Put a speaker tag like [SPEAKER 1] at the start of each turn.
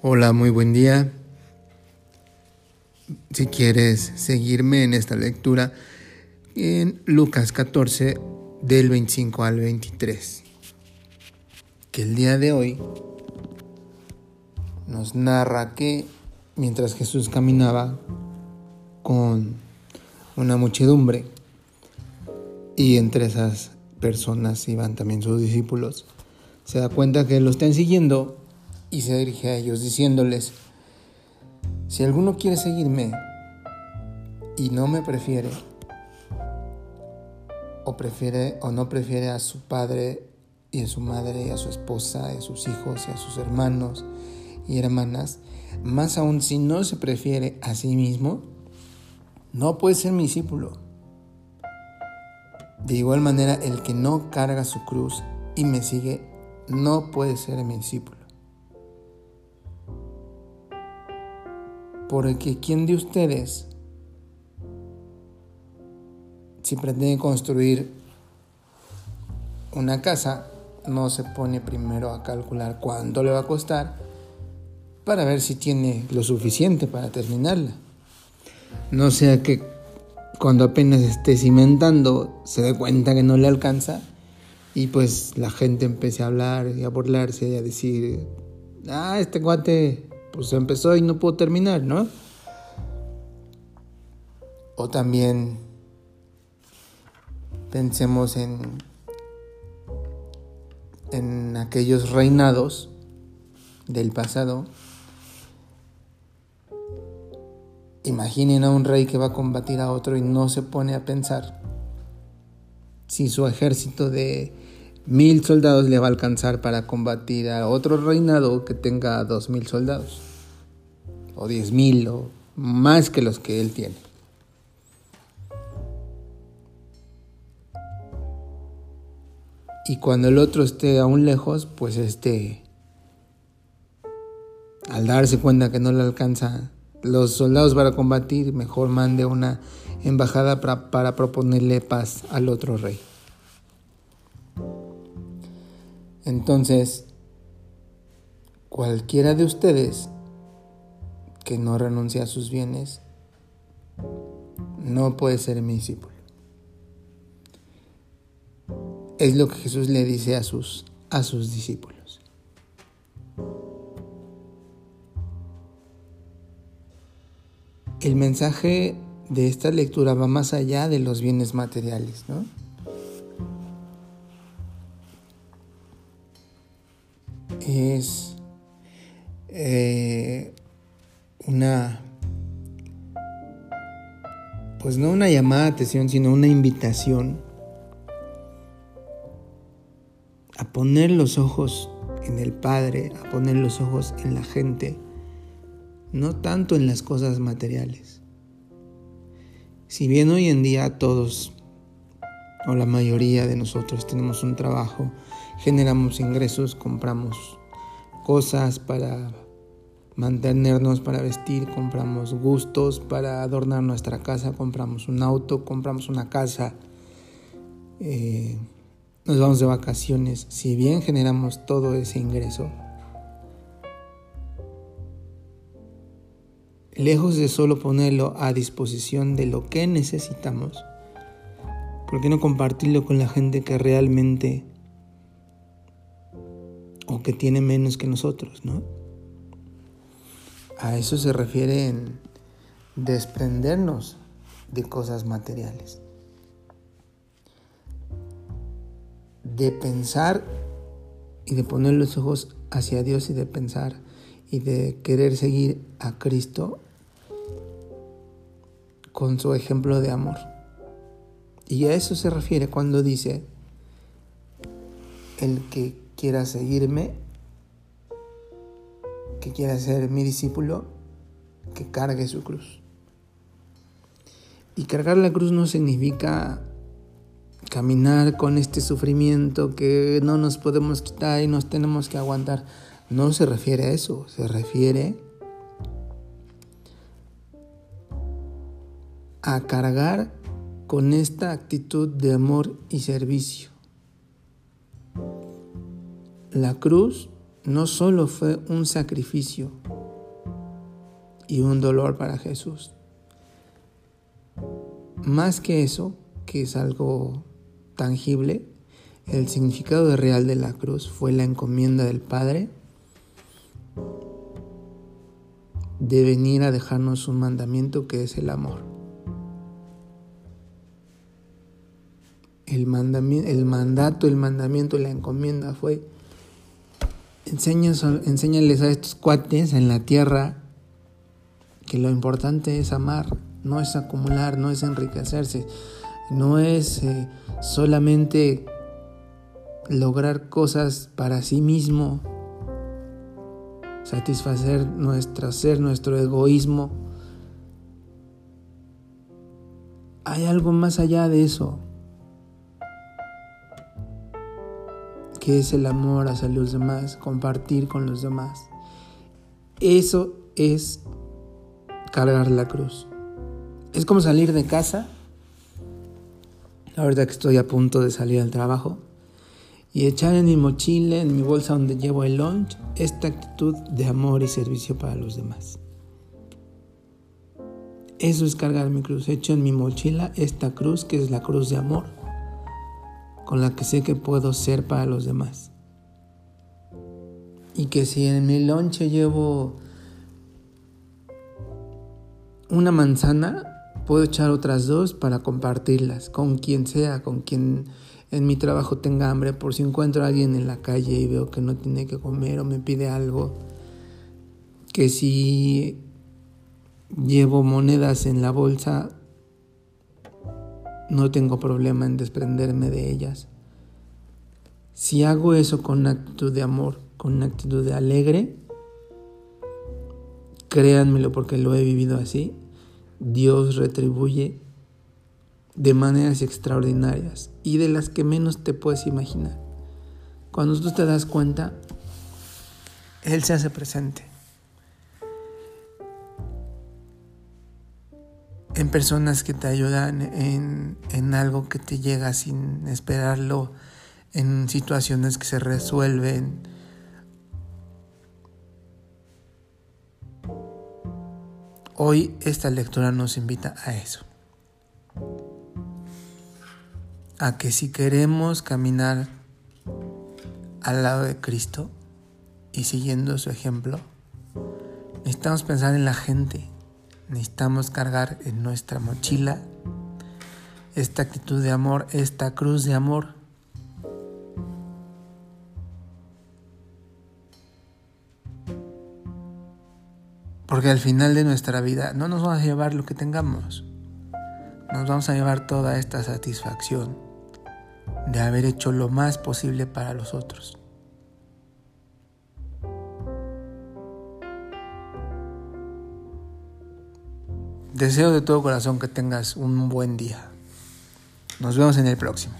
[SPEAKER 1] Hola, muy buen día. Si quieres seguirme en esta lectura en Lucas 14 del 25 al 23, que el día de hoy nos narra que mientras Jesús caminaba con una muchedumbre y entre esas personas iban también sus discípulos, se da cuenta que lo están siguiendo y se dirige a ellos diciéndoles, si alguno quiere seguirme y no me prefiere, o prefiere o no prefiere a su padre y a su madre, y a su esposa, y a sus hijos, y a sus hermanos y hermanas, más aún si no se prefiere a sí mismo, no puede ser mi discípulo. De igual manera, el que no carga su cruz y me sigue, no puede ser mi discípulo. Porque ¿quién de ustedes, si pretende construir una casa, no se pone primero a calcular cuánto le va a costar para ver si tiene lo suficiente para terminarla? No sea que cuando apenas esté cimentando se dé cuenta que no le alcanza y pues la gente empiece a hablar y a burlarse y a decir, ah, este guate pues empezó y no pudo terminar, ¿no? O también pensemos en, en aquellos reinados del pasado. Imaginen a un rey que va a combatir a otro y no se pone a pensar si su ejército de mil soldados le va a alcanzar para combatir a otro reinado que tenga dos mil soldados o diez mil o más que los que él tiene. Y cuando el otro esté aún lejos, pues este, al darse cuenta que no le alcanza los soldados para combatir, mejor mande una embajada para, para proponerle paz al otro rey. Entonces, cualquiera de ustedes que no renuncia a sus bienes, no puede ser mi discípulo. Es lo que Jesús le dice a sus, a sus discípulos. El mensaje de esta lectura va más allá de los bienes materiales, ¿no? Es eh, una, pues no una llamada de atención, sino una invitación a poner los ojos en el Padre, a poner los ojos en la gente, no tanto en las cosas materiales. Si bien hoy en día todos, o la mayoría de nosotros tenemos un trabajo, generamos ingresos, compramos cosas para mantenernos para vestir, compramos gustos para adornar nuestra casa, compramos un auto, compramos una casa, eh, nos vamos de vacaciones. Si bien generamos todo ese ingreso, lejos de solo ponerlo a disposición de lo que necesitamos, ¿por qué no compartirlo con la gente que realmente o que tiene menos que nosotros, no? A eso se refiere en desprendernos de cosas materiales. De pensar y de poner los ojos hacia Dios y de pensar y de querer seguir a Cristo con su ejemplo de amor. Y a eso se refiere cuando dice, el que quiera seguirme, que quiera ser mi discípulo, que cargue su cruz. Y cargar la cruz no significa caminar con este sufrimiento que no nos podemos quitar y nos tenemos que aguantar. No se refiere a eso, se refiere a cargar con esta actitud de amor y servicio. La cruz no solo fue un sacrificio y un dolor para Jesús. Más que eso, que es algo tangible, el significado real de la cruz fue la encomienda del Padre de venir a dejarnos un mandamiento que es el amor. El, el mandato, el mandamiento, la encomienda fue enséñales a estos cuates en la tierra que lo importante es amar, no es acumular, no es enriquecerse, no es eh, solamente lograr cosas para sí mismo, satisfacer nuestro ser, nuestro egoísmo. Hay algo más allá de eso. Que es el amor hacia los demás, compartir con los demás. Eso es cargar la cruz. Es como salir de casa, ahorita que estoy a punto de salir al trabajo, y echar en mi mochila, en mi bolsa donde llevo el lunch, esta actitud de amor y servicio para los demás. Eso es cargar mi cruz. Echo en mi mochila esta cruz que es la cruz de amor con la que sé que puedo ser para los demás. Y que si en mi lonche llevo una manzana, puedo echar otras dos para compartirlas con quien sea, con quien en mi trabajo tenga hambre, por si encuentro a alguien en la calle y veo que no tiene que comer o me pide algo, que si llevo monedas en la bolsa, no tengo problema en desprenderme de ellas. Si hago eso con una actitud de amor, con una actitud de alegre, créanmelo porque lo he vivido así, Dios retribuye de maneras extraordinarias y de las que menos te puedes imaginar. Cuando tú te das cuenta, Él se hace presente. En personas que te ayudan en, algo que te llega sin esperarlo, en situaciones que se resuelven. Hoy esta lectura nos invita a eso. A que si queremos caminar al lado de Cristo y siguiendo su ejemplo, necesitamos pensar en la gente necesitamos cargar en nuestra mochila esta actitud de amor, esta cruz de amor. Porque al final de nuestra vida no nos vamos a llevar lo que tengamos. Nos vamos a llevar toda esta satisfacción de haber hecho lo más posible para los otros. Deseo de todo corazón que tengas un buen día. Nos vemos en el próximo.